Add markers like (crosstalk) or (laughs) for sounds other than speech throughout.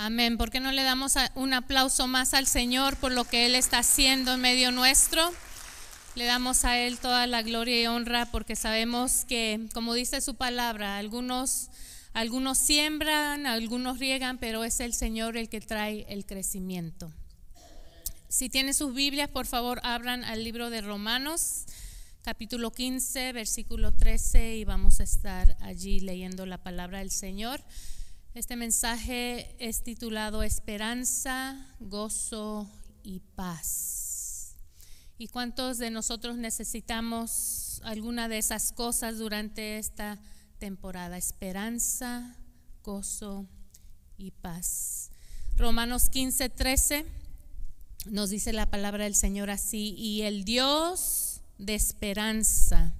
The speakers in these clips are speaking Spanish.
Amén. ¿Por qué no le damos un aplauso más al Señor por lo que Él está haciendo en medio nuestro? Le damos a Él toda la gloria y honra porque sabemos que, como dice su palabra, algunos, algunos siembran, algunos riegan, pero es el Señor el que trae el crecimiento. Si tienen sus Biblias, por favor, abran al libro de Romanos, capítulo 15, versículo 13, y vamos a estar allí leyendo la palabra del Señor. Este mensaje es titulado Esperanza, Gozo y Paz. ¿Y cuántos de nosotros necesitamos alguna de esas cosas durante esta temporada? Esperanza, gozo y paz. Romanos 15, 13 nos dice la palabra del Señor así, y el Dios de esperanza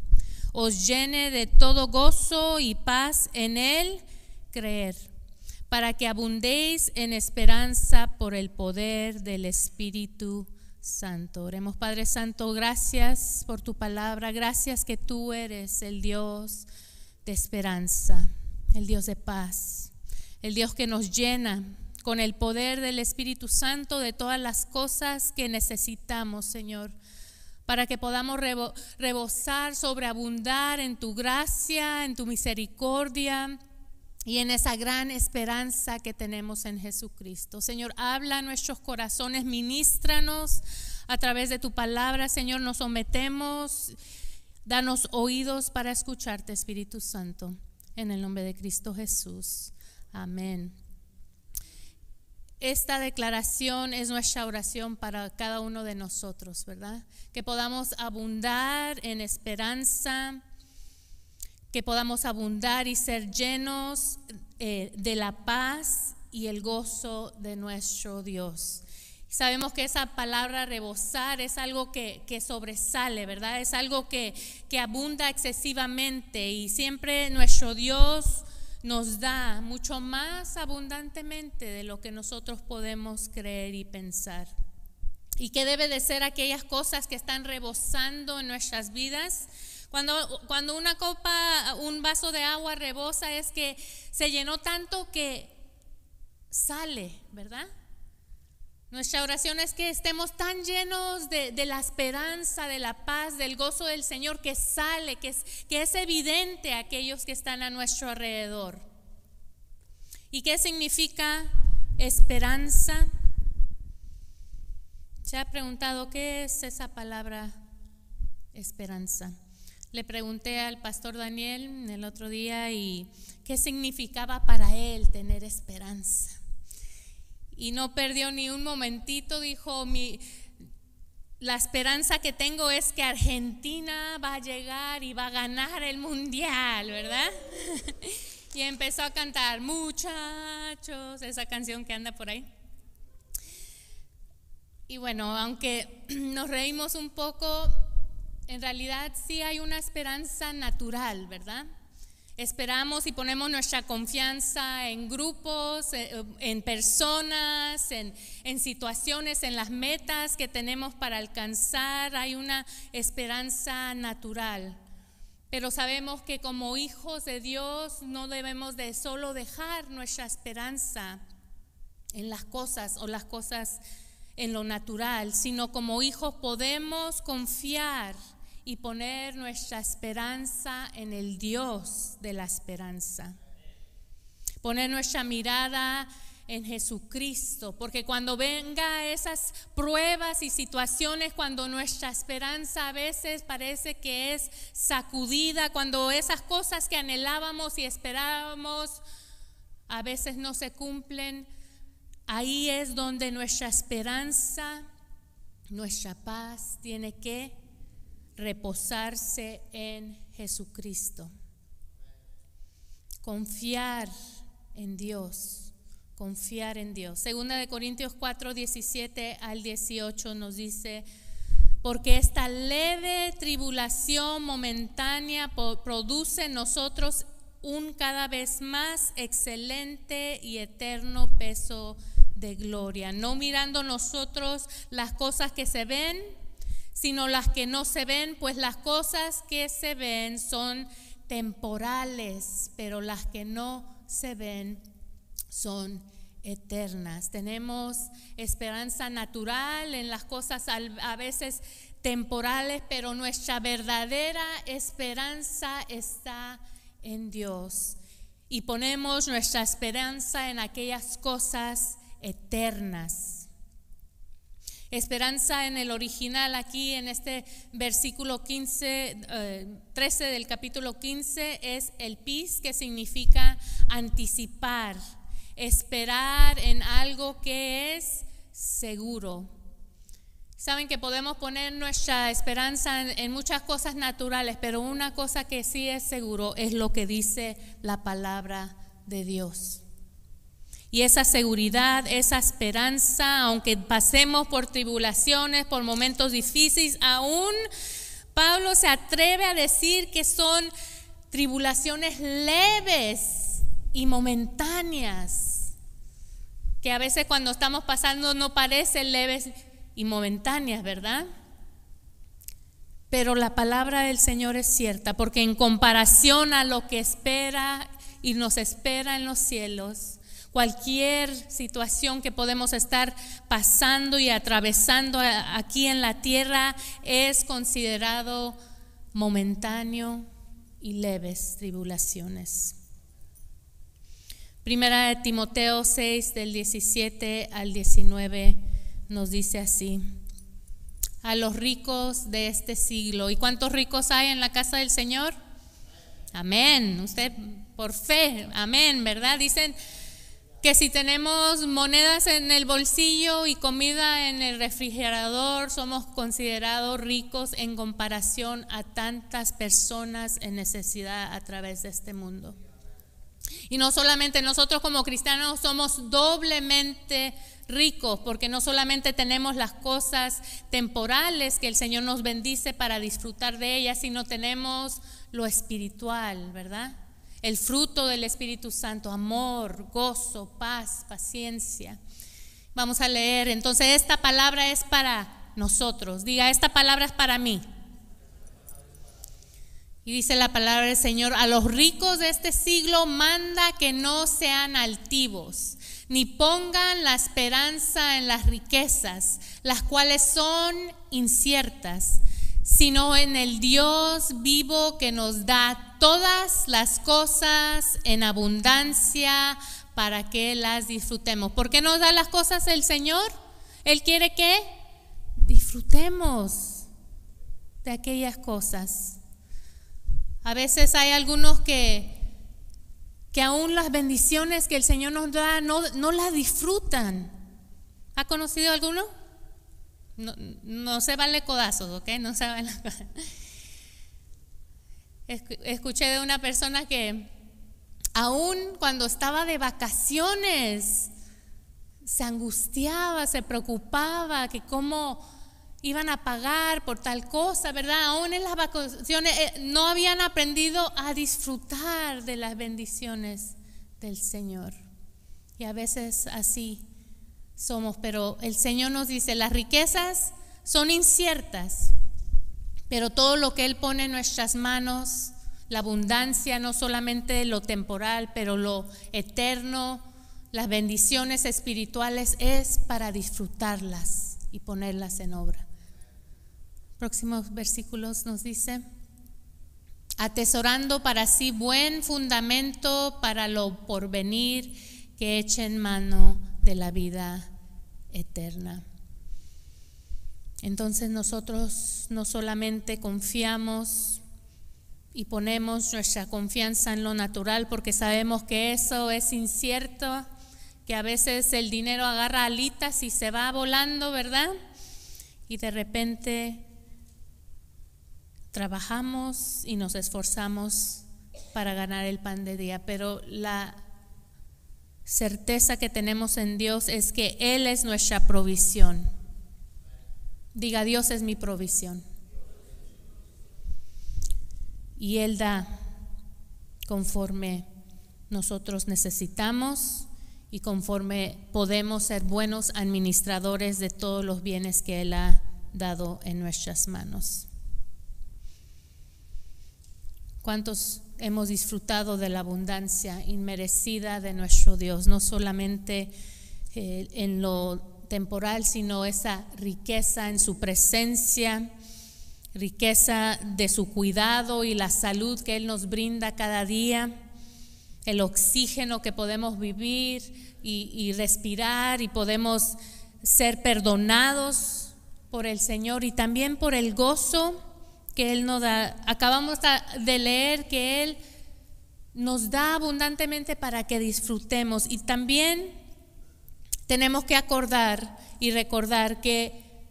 os llene de todo gozo y paz en Él creer para que abundéis en esperanza por el poder del Espíritu Santo. Oremos, Padre Santo, gracias por tu palabra, gracias que tú eres el Dios de esperanza, el Dios de paz, el Dios que nos llena con el poder del Espíritu Santo de todas las cosas que necesitamos, Señor para que podamos rebosar, sobreabundar en tu gracia, en tu misericordia, y en esa gran esperanza que tenemos en Jesucristo. Señor, habla nuestros corazones, ministranos a través de tu palabra. Señor, nos sometemos, danos oídos para escucharte, Espíritu Santo, en el nombre de Cristo Jesús. Amén. Esta declaración es nuestra oración para cada uno de nosotros, ¿verdad? Que podamos abundar en esperanza, que podamos abundar y ser llenos eh, de la paz y el gozo de nuestro Dios. Sabemos que esa palabra rebosar es algo que, sobresale, ¿verdad? Es algo que, que abunda excesivamente y siempre nuestro Dios nos da mucho más abundantemente de lo que nosotros podemos creer y pensar. ¿Y qué debe de ser aquellas cosas que están rebosando en nuestras vidas? Cuando, cuando una copa, un vaso de agua rebosa es que se llenó tanto que sale, ¿verdad? Nuestra oración es que estemos tan llenos de, la esperanza, de la paz, del gozo del Señor, que sale, que es, que es evidente a aquellos que están a nuestro alrededor. ¿Y qué significa esperanza? ¿Se ha preguntado qué es esa palabra esperanza? Le pregunté al pastor Daniel el otro día y qué significaba para él tener esperanza. Y no perdió ni un momentito, dijo, mi, la esperanza que tengo es que Argentina va a llegar y va a ganar el mundial, ¿verdad? (laughs) y empezó a cantar, muchachos, esa canción que anda por ahí. Y bueno, aunque (clears throat) nos reímos un poco, en realidad sí hay una esperanza natural, ¿verdad? Esperamos y ponemos nuestra confianza en grupos, eh, en personas, en, situaciones, en las metas que tenemos para alcanzar. Hay una esperanza natural. Pero sabemos que como hijos de Dios no debemos de solo dejar nuestra esperanza en las cosas o las cosas en lo natural, sino como hijos podemos confiar y poner nuestra esperanza en el Dios de la esperanza. Poner nuestra mirada en Jesucristo, porque cuando venga esas pruebas y situaciones, cuando nuestra esperanza a veces parece que es sacudida, cuando esas cosas que anhelábamos y esperábamos a veces no se cumplen, ahí es donde nuestra esperanza, nuestra paz tiene que reposarse en Jesucristo. Confiar en Dios, confiar en Dios. Segunda de Corintios 4, 17 al 18 nos dice, porque esta leve tribulación momentánea produce en nosotros un cada vez más excelente y eterno peso de gloria, no mirando nosotros las cosas que se ven, sino las que no se ven, pues las cosas que se ven son temporales, pero las que no se ven son eternas. Tenemos esperanza natural en las cosas a veces temporales, pero nuestra verdadera esperanza está en Dios. Y ponemos nuestra esperanza en aquellas cosas eternas. Esperanza en el original aquí en este versículo 15, 13 eh, del capítulo 15 es el pis que significa anticipar, esperar en algo que es seguro. Saben que podemos poner nuestra esperanza en, muchas cosas naturales, pero una cosa que sí es seguro es lo que dice la palabra de Dios. Y esa seguridad, esa esperanza, aunque pasemos por tribulaciones, por momentos difíciles, aún Pablo se atreve a decir que son tribulaciones leves y momentáneas, que a veces cuando estamos pasando no parecen leves y momentáneas, ¿verdad? Pero la palabra del Señor es cierta, porque en comparación a lo que espera y nos espera en los cielos, cualquier situación que podemos estar pasando y atravesando aquí en la tierra es considerado momentáneo y leves tribulaciones. Primera de Timoteo 6 del 17 al 19 nos dice así, a los ricos de este siglo. ¿Y cuántos ricos hay en la casa del Señor? Amén. Usted por fe, amén, ¿verdad? Dicen que si tenemos monedas en el bolsillo y comida en el refrigerador, somos considerados ricos en comparación a tantas personas en necesidad a través de este mundo. Y no solamente nosotros como cristianos somos doblemente ricos, porque no solamente tenemos las cosas temporales que el Señor nos bendice para disfrutar de ellas, sino tenemos lo espiritual, ¿verdad? El fruto del Espíritu Santo, amor, gozo, paz, paciencia. Vamos a leer, entonces esta palabra es para nosotros. Diga, esta palabra es para mí. Y dice la palabra del Señor, a los ricos de este siglo manda que no sean altivos ni pongan la esperanza en las riquezas, las cuales son inciertas, sino en el Dios vivo que nos da todas las cosas en abundancia para que las disfrutemos. ¿Por qué nos da las cosas el Señor? Él quiere que disfrutemos de aquellas cosas. A veces hay algunos que que aún las bendiciones que el Señor nos da no, las disfrutan. ¿Ha conocido alguno? No, se vale codazos, ¿ok? No se vale (laughs) Escuché de una persona que aún cuando estaba de vacaciones se angustiaba, se preocupaba que cómo iban a pagar por tal cosa, ¿verdad? Aún en las vacaciones eh, no habían aprendido a disfrutar de las bendiciones del Señor. Y a veces así somos, pero el Señor nos dice, las riquezas son inciertas, pero todo lo que Él pone en nuestras manos, la abundancia, no solamente lo temporal, pero lo eterno, las bendiciones espirituales, es para disfrutarlas y ponerlas en obra. Próximos versículos nos dice, atesorando para sí buen fundamento para lo porvenir que echen mano de la vida eterna. Entonces nosotros no solamente confiamos y ponemos nuestra confianza en lo natural porque sabemos que eso es incierto, que a veces el dinero agarra alitas y se va volando, ¿verdad? Y de repente trabajamos y nos esforzamos para ganar el pan de día, pero la certeza que tenemos en Dios es que Él es nuestra provisión. Diga, Dios es mi provisión. Y Él da conforme nosotros necesitamos y conforme podemos ser buenos administradores de todos los bienes que Él ha dado en nuestras manos. ¿Cuántos hemos disfrutado de la abundancia inmerecida de nuestro Dios, no solamente eh, en lo temporal, sino esa riqueza en su presencia, riqueza de su cuidado y la salud que Él nos brinda cada día, el oxígeno que podemos vivir y, y respirar y podemos ser perdonados por el Señor y también por el gozo que Él nos da. Acabamos de leer que Él nos da abundantemente para que disfrutemos y también tenemos que acordar y recordar que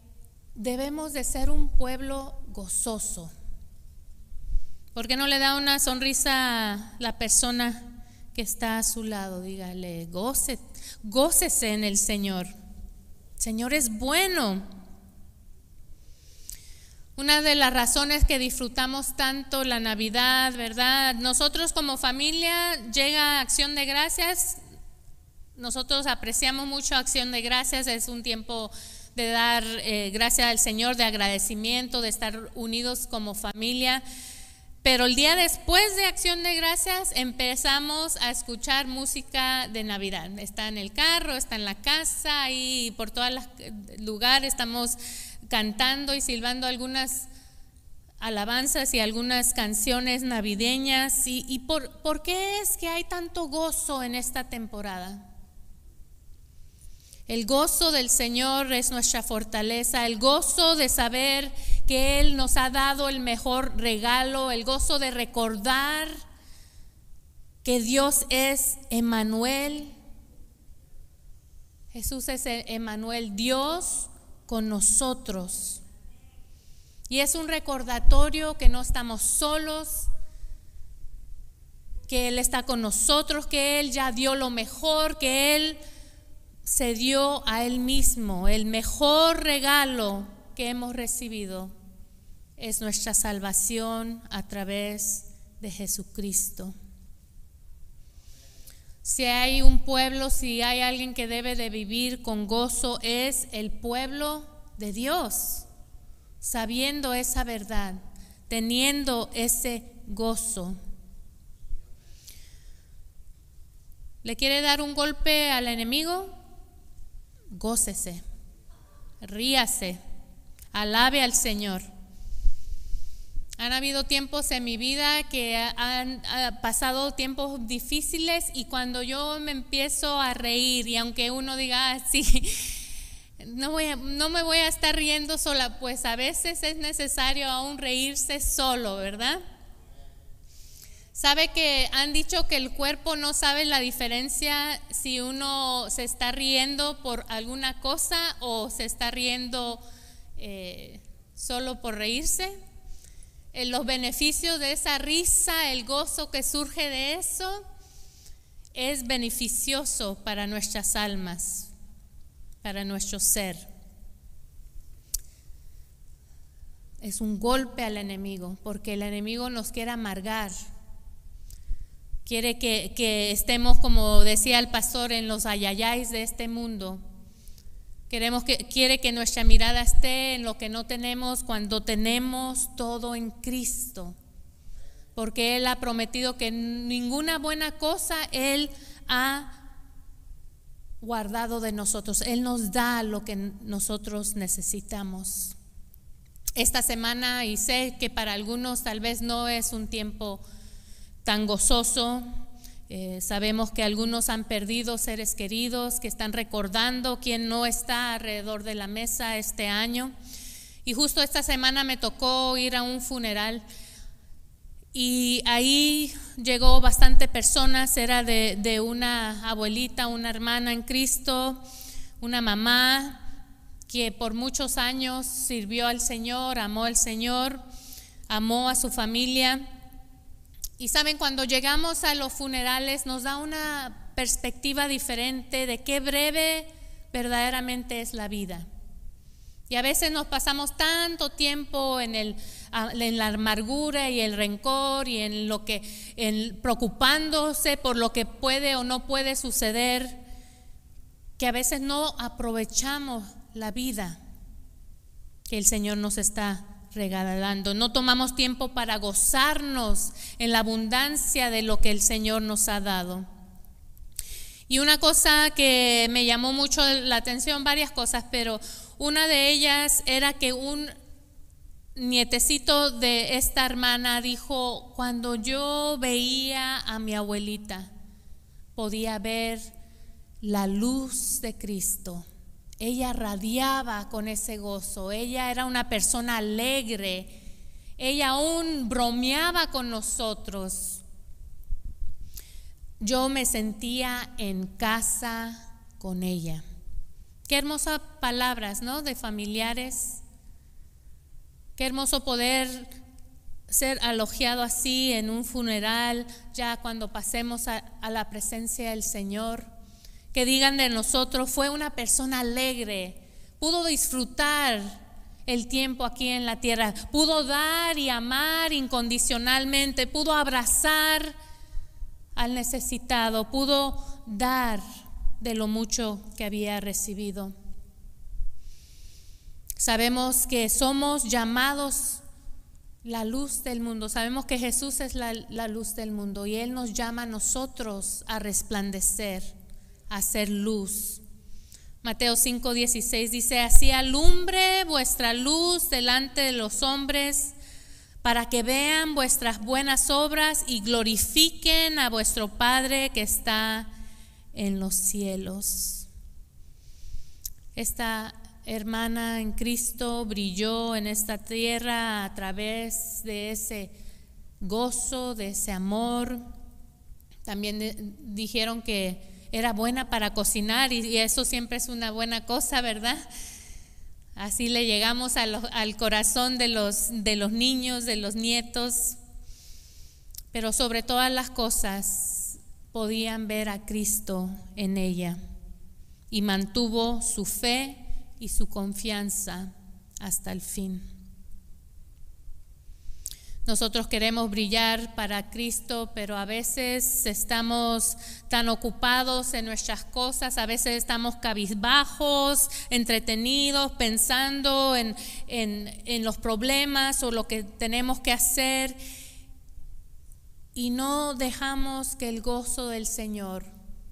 debemos de ser un pueblo gozoso. ¿Por qué no le da una sonrisa a la persona que está a su lado? Dígale, goce, gócese en el Señor. Señor es bueno. Una de las razones que disfrutamos tanto la Navidad, ¿verdad? Nosotros como familia llega Acción de Gracias, nosotros apreciamos mucho Acción de Gracias, es un tiempo de dar eh, gracias al Señor, de agradecimiento, de estar unidos como familia. Pero el día después de Acción de Gracias empezamos a escuchar música de Navidad. Está en el carro, está en la casa y por todos los lugares estamos cantando y silbando algunas alabanzas y algunas canciones navideñas. ¿Y, por, por qué es que hay tanto gozo en esta temporada? El gozo del Señor es nuestra fortaleza, el gozo de saber que Él nos ha dado el mejor regalo, el gozo de recordar que Dios es Emanuel. Jesús es Emanuel, Dios con nosotros. Y es un recordatorio que no estamos solos, que Él está con nosotros, que Él ya dio lo mejor, que Él se dio a Él mismo. El mejor regalo que hemos recibido es nuestra salvación a través de Jesucristo. Si hay un pueblo, si hay alguien que debe de vivir con gozo, es el pueblo de Dios, sabiendo esa verdad, teniendo ese gozo. ¿Le quiere dar un golpe al enemigo? Gócese, ríase, alabe al Señor. Han habido tiempos en mi vida que han pasado tiempos difíciles y cuando yo me empiezo a reír y aunque uno diga, ah, sí, (laughs) no, voy no me voy a estar riendo sola, pues a veces es necesario aún reírse solo, ¿verdad? Sabe que han dicho que el cuerpo no sabe la diferencia si uno se está riendo por alguna cosa o se está riendo eh, solo por reírse los beneficios de esa risa, el gozo que surge de eso, es beneficioso para nuestras almas, para nuestro ser. Es un golpe al enemigo, porque el enemigo nos quiere amargar, quiere que, que estemos, como decía el pastor, en los ayayáis de este mundo Queremos que, quiere que nuestra mirada esté en lo que no tenemos cuando tenemos todo en Cristo. Porque Él ha prometido que ninguna buena cosa Él ha guardado de nosotros. Él nos da lo que nosotros necesitamos. Esta semana, y sé que para algunos tal vez no es un tiempo tan gozoso, eh, sabemos que algunos han perdido seres queridos, que están recordando quién no está alrededor de la mesa este año. Y justo esta semana me tocó ir a un funeral y ahí llegó bastante personas, era de, de una abuelita, una hermana en Cristo, una mamá que por muchos años sirvió al Señor, amó al Señor, amó a su familia y saben, cuando llegamos a los funerales nos da una perspectiva diferente de qué breve verdaderamente es la vida. Y a veces nos pasamos tanto tiempo en, el, en la amargura y el rencor y en lo que, en preocupándose por lo que puede o no puede suceder, que a veces no aprovechamos la vida que el Señor nos está regalando. No tomamos tiempo para gozarnos en la abundancia de lo que el Señor nos ha dado. Y una cosa que me llamó mucho la atención, varias cosas, pero una de ellas era que un nietecito de esta hermana dijo, cuando yo veía a mi abuelita, podía ver la luz de Cristo. Ella radiaba con ese gozo, ella era una persona alegre, ella aún bromeaba con nosotros. Yo me sentía en casa con ella. Qué hermosas palabras, ¿no? De familiares. Qué hermoso poder ser alogiado así en un funeral, ya cuando pasemos a, a la presencia del Señor que digan de nosotros, fue una persona alegre, pudo disfrutar el tiempo aquí en la tierra, pudo dar y amar incondicionalmente, pudo abrazar al necesitado, pudo dar de lo mucho que había recibido. Sabemos que somos llamados la luz del mundo. Sabemos que Jesús es la, luz del mundo y Él nos llama a nosotros a resplandecer hacer luz. Mateo 5:16 dice, así alumbre vuestra luz delante de los hombres para que vean vuestras buenas obras y glorifiquen a vuestro Padre que está en los cielos. Esta hermana en Cristo brilló en esta tierra a través de ese gozo, de ese amor. También dijeron que era buena para cocinar y, eso siempre es una buena cosa, ¿verdad? Así le llegamos al corazón de los, de los niños, de los nietos, pero sobre todas las cosas podían ver a Cristo en ella y mantuvo su fe y su confianza hasta el fin. Nosotros queremos brillar para Cristo, pero a veces estamos tan ocupados en nuestras cosas, a veces estamos cabizbajos, entretenidos, pensando en, en, los problemas o lo que tenemos que hacer y no dejamos que el gozo del Señor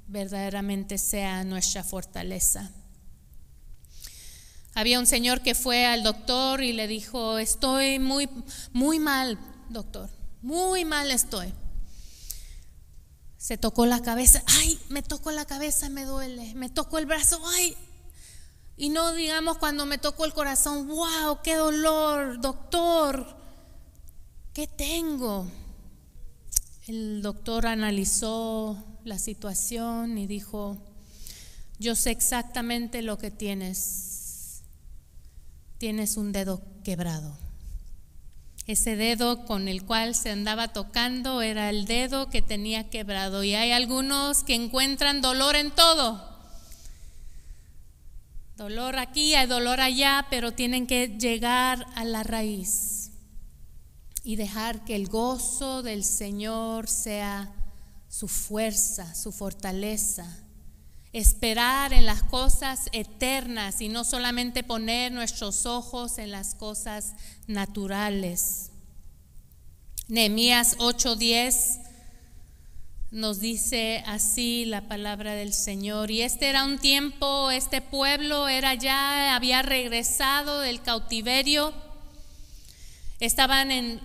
verdaderamente sea nuestra fortaleza. Había un señor que fue al doctor y le dijo, estoy muy, muy mal, doctor, muy mal estoy. Se tocó la cabeza, ay, me tocó la cabeza, me duele, me tocó el brazo, ay. Y no digamos cuando me tocó el corazón, wow, qué dolor, doctor, ¿qué tengo? El doctor analizó la situación y dijo, yo sé exactamente lo que tienes tienes un dedo quebrado. Ese dedo con el cual se andaba tocando era el dedo que tenía quebrado. Y hay algunos que encuentran dolor en todo. Dolor aquí, hay dolor allá, pero tienen que llegar a la raíz y dejar que el gozo del Señor sea su fuerza, su fortaleza esperar en las cosas eternas y no solamente poner nuestros ojos en las cosas naturales. Nehemías 8:10 nos dice así la palabra del Señor. Y este era un tiempo, este pueblo era ya, había regresado del cautiverio, estaban en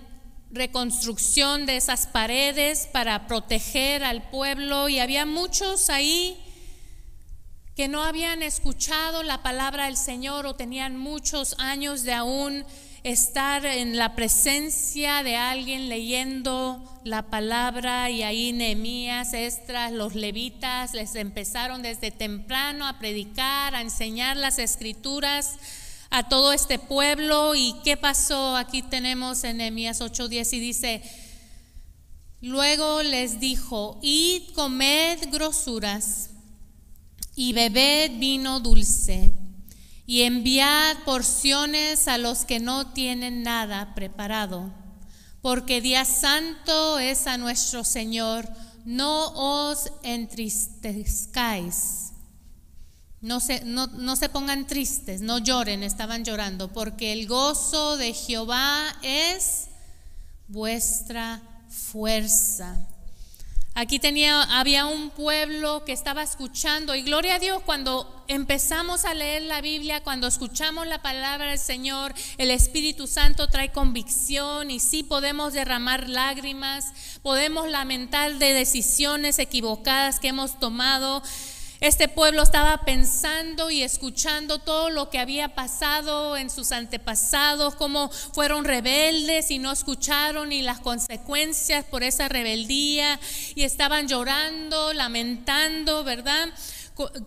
reconstrucción de esas paredes para proteger al pueblo y había muchos ahí que no habían escuchado la palabra del Señor o tenían muchos años de aún estar en la presencia de alguien leyendo la palabra y ahí Nehemías, Estras, los levitas les empezaron desde temprano a predicar, a enseñar las escrituras a todo este pueblo. Y qué pasó, aquí tenemos en Nehemías 8:10 y dice, luego les dijo, id comed grosuras y bebed vino dulce, y enviad porciones a los que no tienen nada preparado, porque día santo es a nuestro Señor, no os entristezcáis. No se, no, no se pongan tristes, no lloren, estaban llorando, porque el gozo de Jehová es vuestra fuerza. Aquí tenía, había un pueblo que estaba escuchando y gloria a Dios cuando empezamos a leer la Biblia, cuando escuchamos la palabra del Señor, el Espíritu Santo trae convicción y sí podemos derramar lágrimas, podemos lamentar de decisiones equivocadas que hemos tomado, este pueblo estaba pensando y escuchando todo lo que había pasado en sus antepasados, cómo fueron rebeldes y no escucharon ni las consecuencias por esa rebeldía y estaban llorando, lamentando, ¿verdad?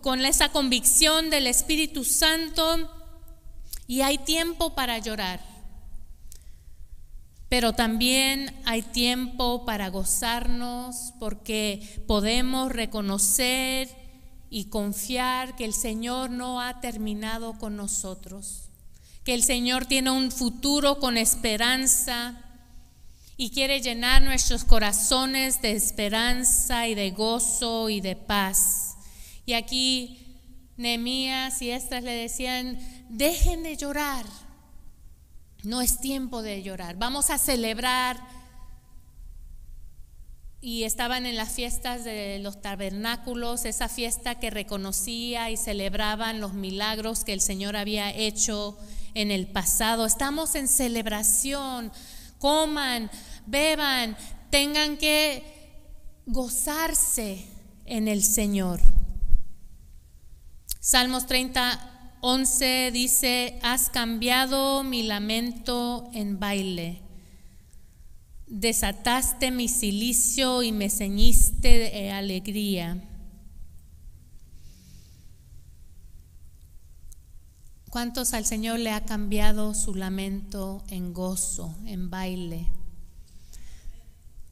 Con, esa convicción del Espíritu Santo. Y hay tiempo para llorar. Pero también hay tiempo para gozarnos porque podemos reconocer y confiar que el Señor no ha terminado con nosotros, que el Señor tiene un futuro con esperanza y quiere llenar nuestros corazones de esperanza y de gozo y de paz. Y aquí Nehemías y Estras le decían, dejen de llorar, no es tiempo de llorar, vamos a celebrar y estaban en las fiestas de los tabernáculos, esa fiesta que reconocía y celebraban los milagros que el Señor había hecho en el pasado. Estamos en celebración, coman, beban, tengan que gozarse en el Señor. Salmos 30, 11 dice, has cambiado mi lamento en baile desataste mi silicio y me ceñiste de alegría. ¿Cuántos al Señor le ha cambiado su lamento en gozo, en baile?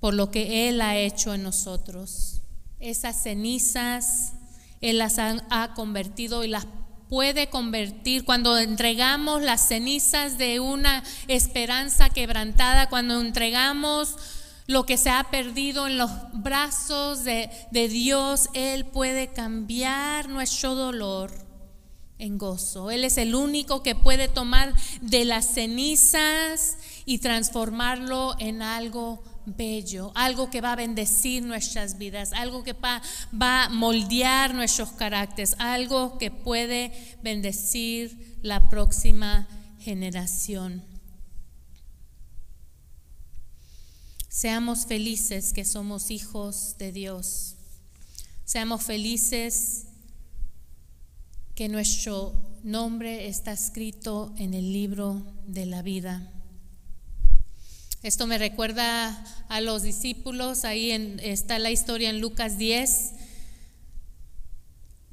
Por lo que Él ha hecho en nosotros. Esas cenizas Él las ha, convertido y las puede convertir, cuando entregamos las cenizas de una esperanza quebrantada, cuando entregamos lo que se ha perdido en los brazos de, Dios, Él puede cambiar nuestro dolor en gozo. Él es el único que puede tomar de las cenizas y transformarlo en algo bello, algo que va a bendecir nuestras vidas, algo que va, va, a moldear nuestros caracteres, algo que puede bendecir la próxima generación. Seamos felices que somos hijos de Dios. Seamos felices que nuestro nombre está escrito en el libro de la vida. Esto me recuerda a los discípulos, ahí está la historia en Lucas 10,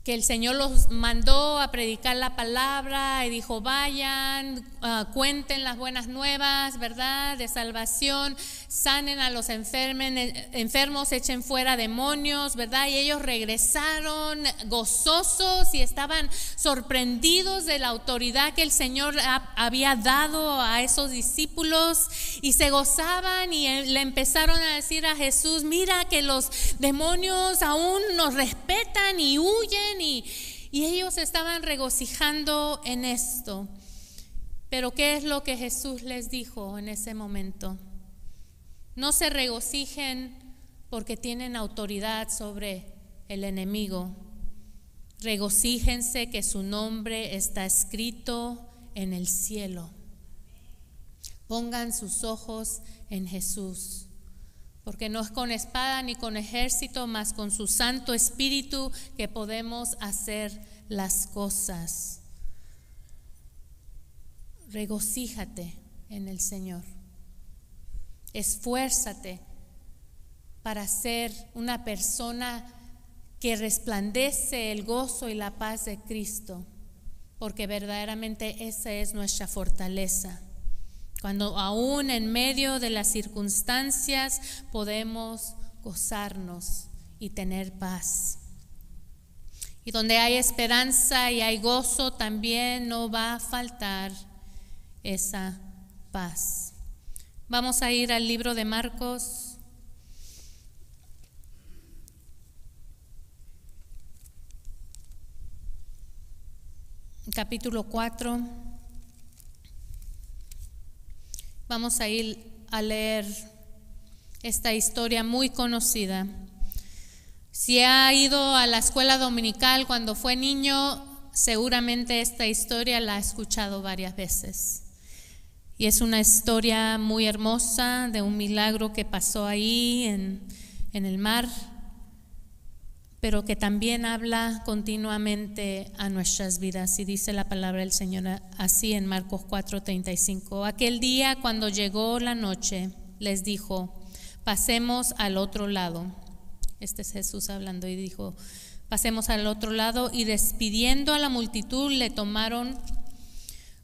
que el Señor los mandó a predicar la palabra y dijo, vayan, ah, cuenten las buenas nuevas, ¿verdad? De salvación, sanen a los enfermos, echen fuera demonios, ¿verdad? Y ellos regresaron gozosos y estaban sorprendidos de la autoridad que el Señor había dado a esos discípulos y se gozaban y le empezaron a decir a Jesús, mira que los demonios aún nos respetan y huyen y, ellos estaban regocijando en esto. Pero ¿qué es lo que Jesús les dijo en ese momento? No se regocijen porque tienen autoridad sobre el enemigo. Regocíjense que su nombre está escrito en el cielo. Pongan sus ojos en Jesús porque no es con espada ni con ejército, mas con su Santo Espíritu que podemos hacer las cosas. Regocíjate en el Señor. Esfuérzate para ser una persona que resplandece el gozo y la paz de Cristo, porque verdaderamente esa es nuestra fortaleza. Cuando aún en medio de las circunstancias podemos gozarnos y tener paz. Y donde hay esperanza y hay gozo, también no va a faltar esa paz. Vamos a ir al libro de Marcos. capítulo 4. Vamos a ir a leer esta historia muy conocida. Si ha ido a la escuela dominical cuando fue niño, seguramente esta historia la ha escuchado varias veces. Y es una historia muy hermosa de un milagro que pasó ahí en, en el mar, pero que también habla continuamente a nuestras vidas. Y dice la palabra del Señor así en Marcos 4:35. Aquel día cuando llegó la noche, les dijo, pasemos al otro lado. Este es Jesús hablando y dijo, pasemos al otro lado y despidiendo a la multitud le tomaron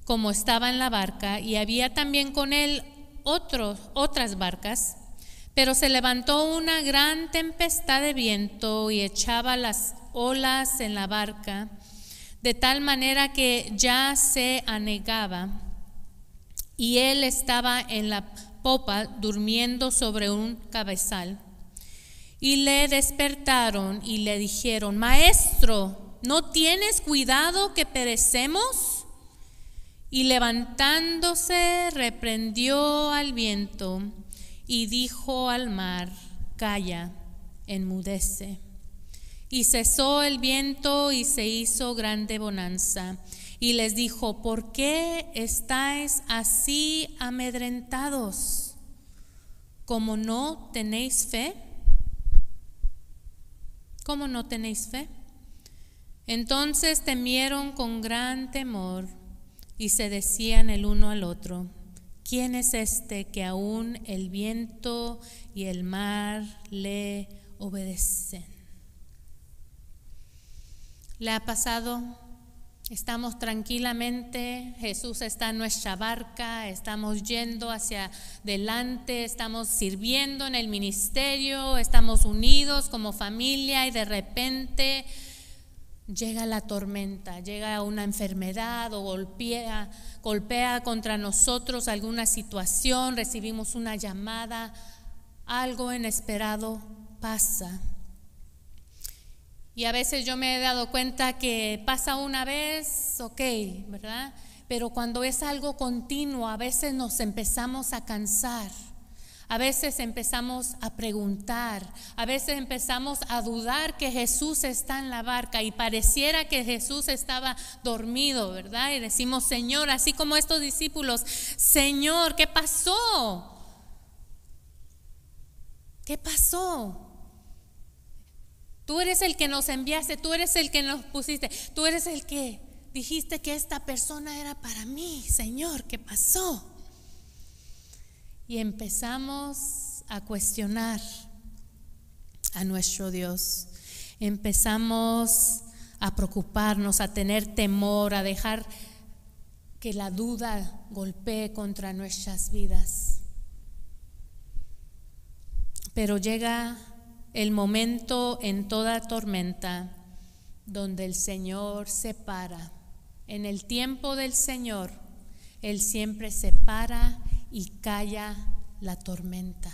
como estaba en la barca y había también con él otras barcas, pero se levantó una gran tempestad de viento y echaba las olas en la barca, de tal manera que ya se anegaba y él estaba en la popa durmiendo sobre un cabezal. Y le despertaron y le dijeron, Maestro, ¿no tienes cuidado que perecemos? Y levantándose reprendió al viento y dijo al mar, Calla, enmudece. Y cesó el viento y se hizo grande bonanza. Y les dijo, ¿por qué estáis así amedrentados? ¿Como no tenéis fe? ¿Cómo no tenéis fe? Entonces temieron con gran temor y se decían el uno al otro, ¿quién es este que aún el viento y el mar le obedecen? ¿Le ha pasado Estamos tranquilamente, Jesús está en nuestra barca, estamos yendo hacia adelante, estamos sirviendo en el ministerio, estamos unidos como familia y de repente llega la tormenta, llega una enfermedad o golpea, golpea contra nosotros alguna situación, recibimos una llamada, algo inesperado pasa. Y a veces yo me he dado cuenta que pasa una vez, ok, ¿verdad? Pero cuando es algo continuo, a veces nos empezamos a cansar. A veces empezamos a preguntar, a veces empezamos a dudar que Jesús está en la barca y pareciera que Jesús estaba dormido, ¿verdad? Y decimos, Señor, así como estos discípulos, Señor, ¿qué pasó? ¿Qué pasó? Tú eres el que nos enviaste, tú eres el que nos pusiste, tú eres el que dijiste que esta persona era para mí, Señor, ¿qué pasó? Y empezamos a cuestionar a nuestro Dios. Empezamos a preocuparnos, a tener temor, a dejar que la duda golpee contra nuestras vidas. Pero llega el momento en toda tormenta donde el Señor se para. En el tiempo del Señor, Él siempre se para y calla la tormenta.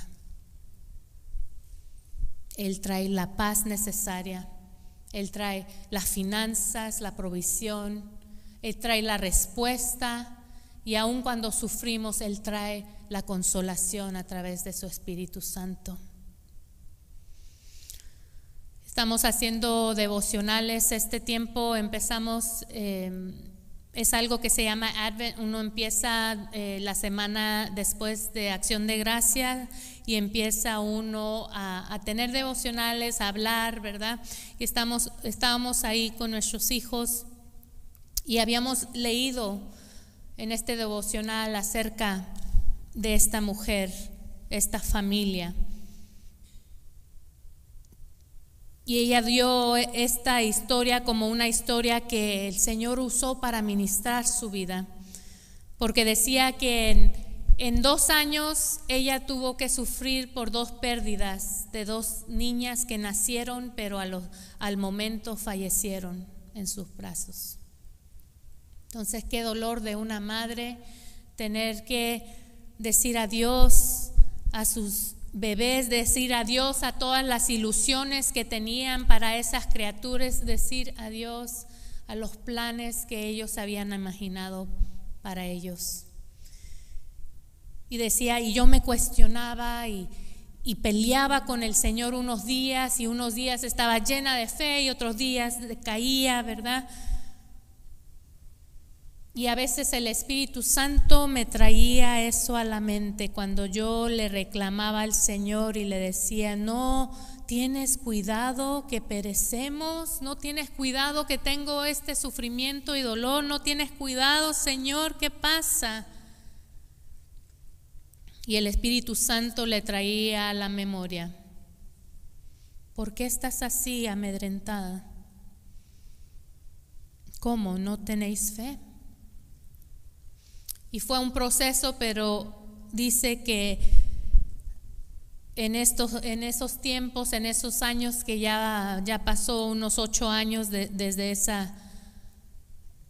Él trae la paz necesaria, Él trae las finanzas, la provisión, Él trae la respuesta y aun cuando sufrimos, Él trae la consolación a través de su Espíritu Santo. Estamos haciendo devocionales. Este tiempo empezamos, em, es algo que se llama Advent. Uno empieza eh, la semana después de Acción de Gracia y empieza uno a, tener devocionales, a hablar, ¿verdad? Y estamos, estábamos ahí con nuestros hijos y habíamos leído en este devocional acerca de esta mujer, esta familia. Y ella dio esta historia como una historia que el Señor usó para ministrar su vida, porque decía que en, dos años ella tuvo que sufrir por dos pérdidas de dos niñas que nacieron, pero al momento fallecieron en sus brazos. Entonces, qué dolor de una madre tener que decir adiós a sus bebés, decir adiós a todas las ilusiones que tenían para esas criaturas, decir adiós a los planes que ellos habían imaginado para ellos. Y decía, y yo me cuestionaba y, y peleaba con el Señor unos días y unos días estaba llena de fe y otros días caía, ¿verdad? Y a veces el Espíritu Santo me traía eso a la mente cuando yo le reclamaba al Señor y le decía, no tienes cuidado que perecemos, no tienes cuidado que tengo este sufrimiento y dolor, no tienes cuidado, Señor, ¿qué pasa? Y el Espíritu Santo le traía a la memoria, ¿por qué estás así amedrentada? ¿Cómo? ¿No tenéis fe? Y fue un proceso, pero dice que en, estos, en esos tiempos, en esos años que ya, ya pasó unos ocho años desde esa,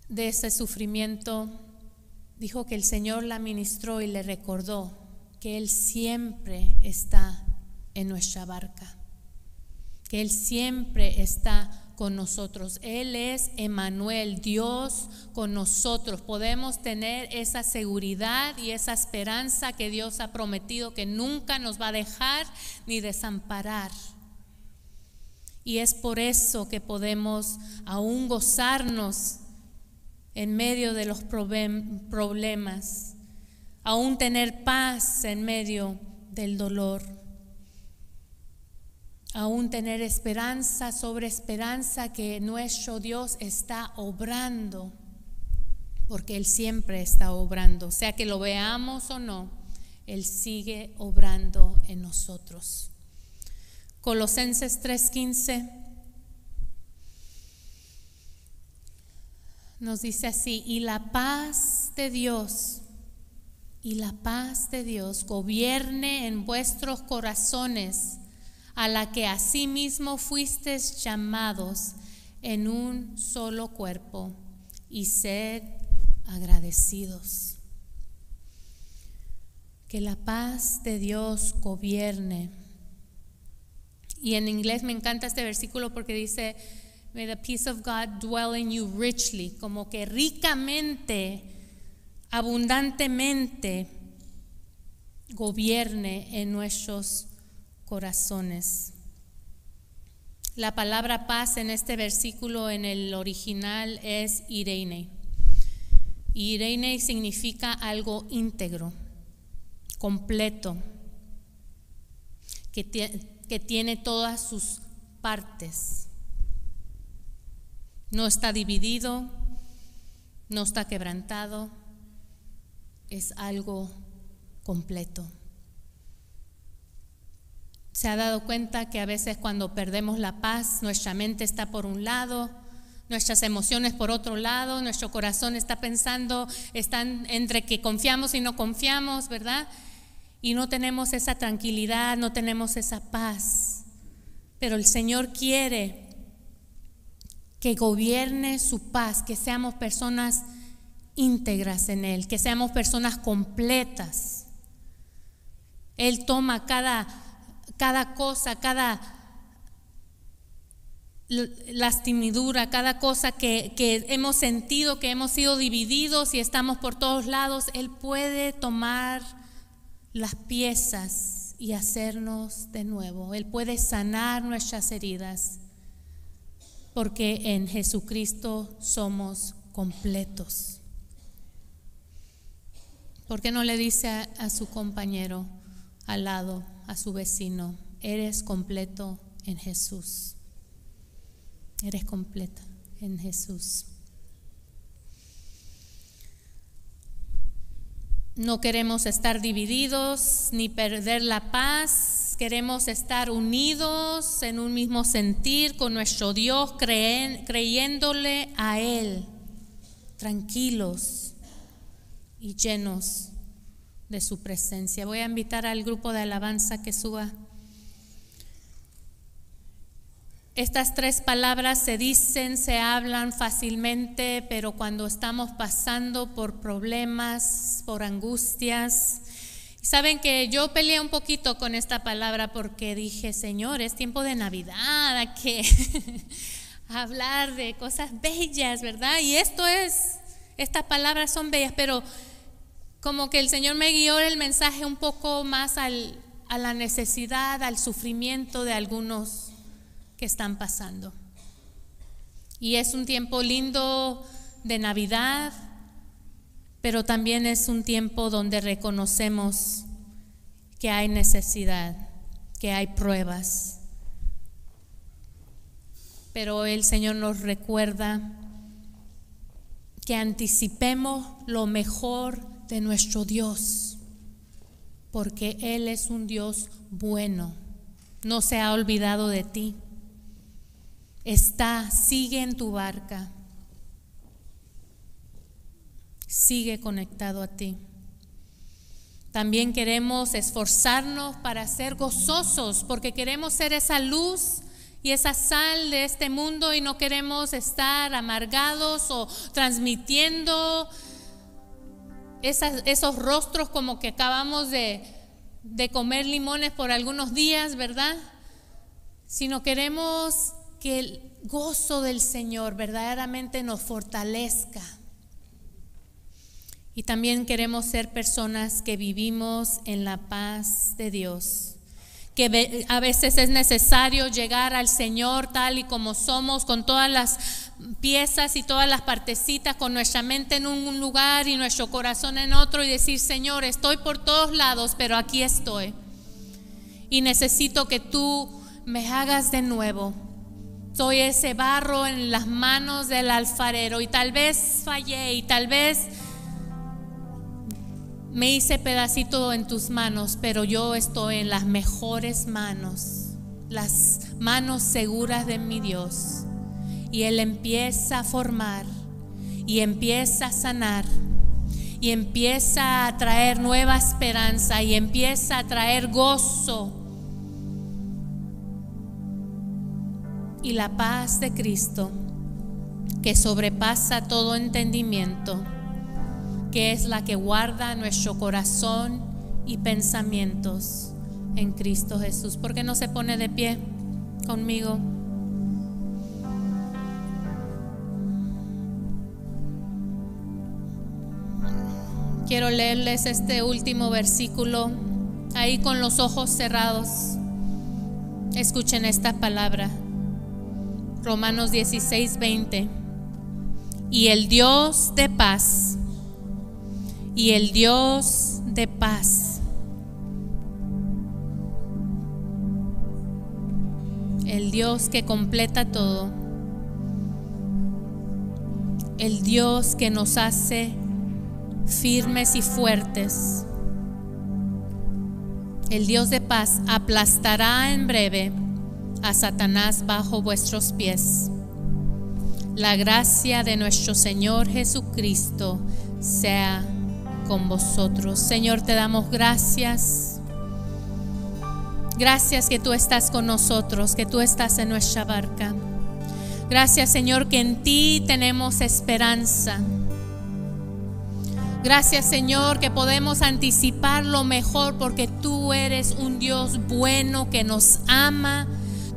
de ese sufrimiento, dijo que el Señor la ministró y le recordó que Él siempre está en nuestra barca, que Él siempre está con nosotros. Él es Emanuel, Dios con nosotros. Podemos tener esa seguridad y esa esperanza que Dios ha prometido que nunca nos va a dejar ni desamparar. Y es por eso que podemos aún gozarnos en medio de los problemas, aún tener paz en medio del dolor aún tener esperanza sobre esperanza que nuestro Dios está obrando, porque Él siempre está obrando, sea que lo veamos o no, Él sigue obrando en nosotros. Colosenses 3:15 nos dice así, y la paz de Dios, y la paz de Dios gobierne en vuestros corazones a la que asimismo fuisteis llamados en un solo cuerpo, y sed agradecidos. Que la paz de Dios gobierne. Y en inglés me encanta este versículo porque dice, May the peace of God dwell in you richly, como que ricamente, abundantemente gobierne en nuestros corazones. La palabra paz en este versículo en el original es Irene. Irene significa algo íntegro, completo, que, que tiene todas sus partes. No está dividido, no está quebrantado, es algo completo se ha dado cuenta que a veces cuando perdemos la paz, nuestra mente está por un lado, nuestras emociones por otro lado, nuestro corazón está pensando, están entre que confiamos y no confiamos, ¿verdad? Y no tenemos esa tranquilidad, no tenemos esa paz. Pero el Señor quiere que gobierne su paz, que seamos personas íntegras en Él, que seamos personas completas. Él toma cada cada cosa, cada lastimidura, cada cosa que, hemos sentido, que hemos sido divididos y estamos por todos lados, Él puede tomar las piezas y hacernos de nuevo. Él puede sanar nuestras heridas, porque en Jesucristo somos completos. ¿Por qué no le dice a su compañero al lado? A su vecino, eres completo en Jesús. Eres completa en Jesús. No queremos estar divididos ni perder la paz. Queremos estar unidos en un mismo sentir con nuestro Dios, creyéndole a Él, tranquilos y llenos de su presencia. Voy a invitar al grupo de alabanza que suba. Estas tres palabras se dicen, se hablan fácilmente, pero cuando estamos pasando por problemas, por angustias, saben que yo peleé un poquito con esta palabra porque dije, Señor, es tiempo de Navidad, ¿a qué? (laughs) hablar de cosas bellas, ¿verdad? Y esto es, estas palabras son bellas, pero como que el Señor me guió el mensaje un poco más al, a la necesidad, al sufrimiento de algunos que están pasando. Y es un tiempo lindo de Navidad, pero también es un tiempo donde reconocemos que hay necesidad, que hay pruebas. Pero el Señor nos recuerda que anticipemos lo mejor de nuestro Dios porque Él es un Dios bueno, no se ha olvidado de ti. Está, sigue en tu barca, sigue conectado a ti. También queremos esforzarnos para ser gozosos, porque queremos ser esa luz y esa sal de este mundo y no queremos estar amargados o transmitiendo esos rostros como que acabamos de, de comer limones por algunos días, ¿verdad? Sino queremos que el gozo del Señor verdaderamente nos fortalezca. Y también queremos ser personas que vivimos en la paz de Dios que a veces es necesario llegar al Señor tal y como somos, con todas las piezas y todas las partecitas, con nuestra mente en un lugar y nuestro corazón en otro y decir, Señor, estoy por todos lados, pero aquí estoy. Y necesito que tú me hagas de nuevo. Soy ese barro en las manos del alfarero y tal vez fallé y tal vez me hice pedacito en tus manos, pero yo estoy en las mejores manos, las manos seguras de mi Dios. Y Él empieza a formar y empieza a sanar y empieza a traer nueva esperanza y empieza a traer gozo. Y la paz de Cristo, que sobrepasa todo entendimiento, que es la que guarda nuestro corazón y pensamientos en Cristo Jesús. ¿Por qué no se pone de pie conmigo? Quiero leerles este último versículo ahí con los ojos cerrados. Escuchen esta palabra. Romanos 16, 20. Y el Dios de paz y el Dios de paz. El Dios que completa todo. El Dios que nos hace firmes y fuertes. El Dios de paz aplastará en breve a Satanás bajo vuestros pies. La gracia de nuestro Señor Jesucristo sea con vosotros. Señor, te damos gracias. Gracias que tú estás con nosotros, que tú estás en nuestra barca. Gracias, Señor, que en ti tenemos esperanza. Gracias, Señor, que podemos anticipar lo mejor porque tú eres un Dios bueno que nos ama.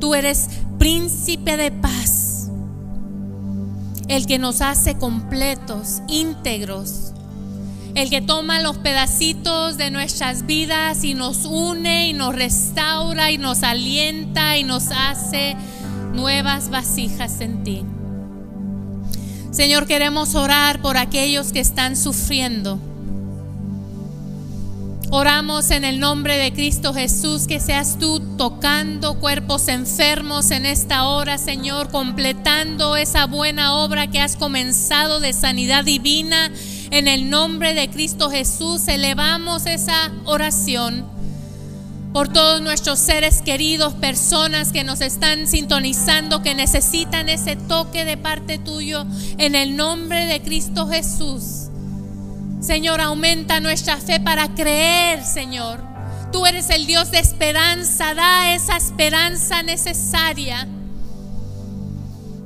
Tú eres príncipe de paz, el que nos hace completos, íntegros, el que toma los pedacitos de nuestras vidas y nos une y nos restaura y nos alienta y nos hace nuevas vasijas en ti. Señor, queremos orar por aquellos que están sufriendo. Oramos en el nombre de Cristo Jesús que seas tú tocando cuerpos enfermos en esta hora, Señor, completando esa buena obra que has comenzado de sanidad divina en el nombre de Cristo Jesús elevamos esa oración por todos nuestros seres queridos, personas que nos están sintonizando, que necesitan ese toque de parte tuyo, en el nombre de Cristo Jesús. Señor, aumenta nuestra fe para creer, Señor. Tú eres el Dios de esperanza, da esa esperanza necesaria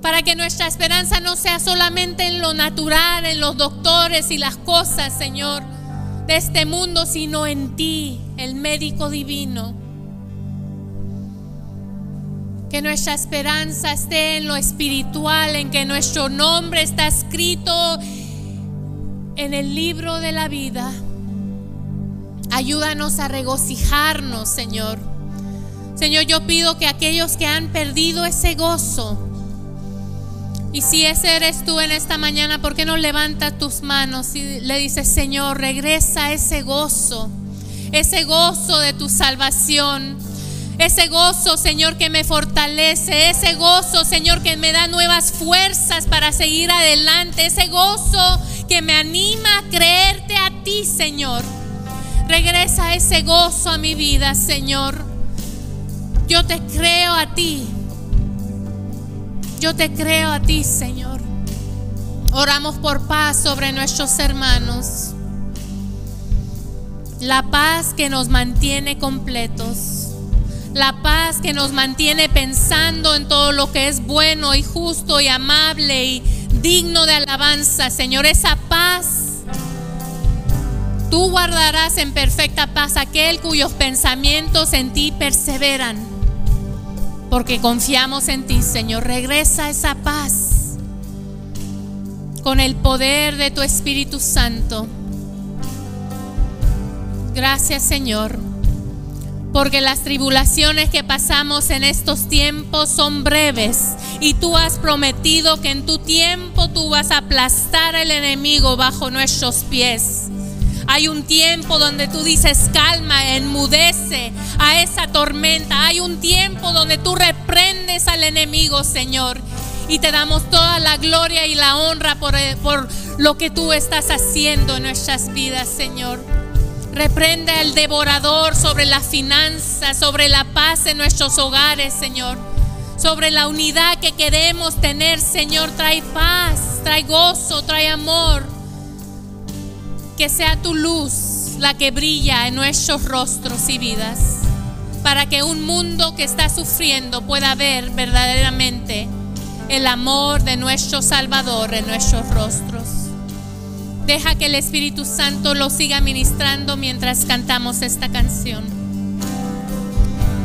para que nuestra esperanza no sea solamente en lo natural, en los doctores y las cosas, Señor, de este mundo, sino en ti, el médico divino. Que nuestra esperanza esté en lo espiritual, en que nuestro nombre está escrito en el libro de la vida. Ayúdanos a regocijarnos, Señor. Señor, yo pido que aquellos que han perdido ese gozo, y si ese eres tú en esta mañana, ¿por qué no levantas tus manos y le dices, Señor, regresa ese gozo, ese gozo de tu salvación? Ese gozo, Señor, que me fortalece. Ese gozo, Señor, que me da nuevas fuerzas para seguir adelante. Ese gozo que me anima a creerte a ti, Señor. Regresa ese gozo a mi vida, Señor. Yo te creo a ti. Yo te creo a ti, Señor. Oramos por paz sobre nuestros hermanos. La paz que nos mantiene completos la paz que nos mantiene pensando en todo lo que es bueno y justo y amable y digno de alabanza, Señor, esa paz. Tú guardarás en perfecta paz aquel cuyos pensamientos en ti perseveran, porque confiamos en ti, Señor. Regresa esa paz con el poder de tu Espíritu Santo. Gracias, Señor porque las tribulaciones que pasamos en estos tiempos son breves y tú has prometido que en tu tiempo tú vas a aplastar al enemigo bajo nuestros pies. Hay un tiempo donde tú dices calma, enmudece a esa tormenta. Hay un tiempo donde tú reprendes al enemigo, Señor. Y te damos toda la gloria y la honra por, por lo que tú estás haciendo en nuestras vidas, Señor. Reprende al devorador sobre la finanza, sobre la paz en nuestros hogares, Señor. Sobre la unidad que queremos tener, Señor. Trae paz, trae gozo, trae amor. Que sea tu luz la que brilla en nuestros rostros y vidas. Para que un mundo que está sufriendo pueda ver verdaderamente el amor de nuestro Salvador en nuestros rostros. Deja que el Espíritu Santo lo siga ministrando mientras cantamos esta canción.